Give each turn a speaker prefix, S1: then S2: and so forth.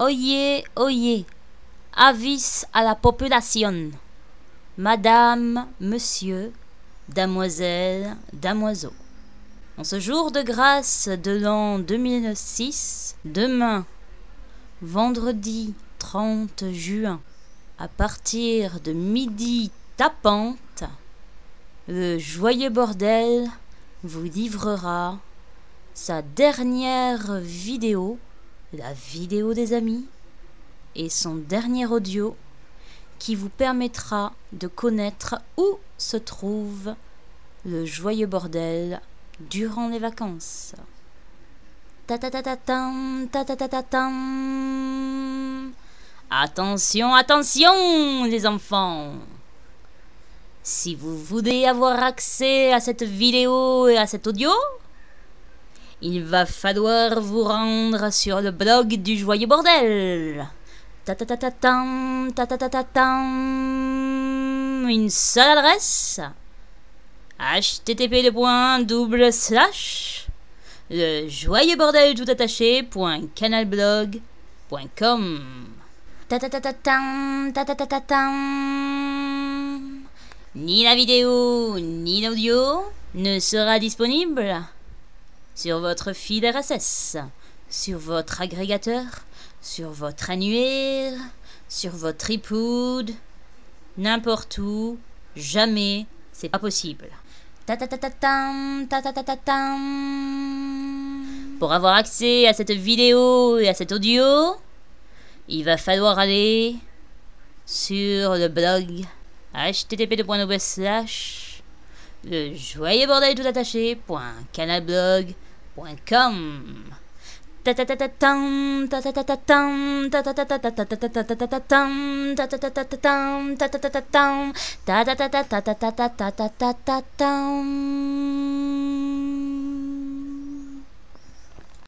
S1: Oyez, oyez, avis à la population. Madame, monsieur, damoiselle, damoiseau. En ce jour de grâce de l'an 2006, demain, vendredi 30 juin, à partir de midi tapante, le joyeux bordel vous livrera sa dernière vidéo, la vidéo des amis, et son dernier audio qui vous permettra de connaître où se trouve le joyeux bordel durant les vacances. Attention, attention, les enfants. Si vous voulez avoir accès à cette vidéo et à cet audio, il va falloir vous rendre sur le blog du Joyeux Bordel. Ta-ta-ta-ta-tam, ta-ta-ta-ta-tam. Une seule adresse http double slash le joyeux bordel tout attaché ni la vidéo ni l'audio ne sera disponible sur votre feed RSS, sur votre agrégateur, sur votre annuaire, sur votre iPod, n'importe où, jamais, c'est pas possible. Pour avoir accès à cette vidéo et à cet audio, il va falloir aller sur le blog http slash le joyeux bordel tout attaché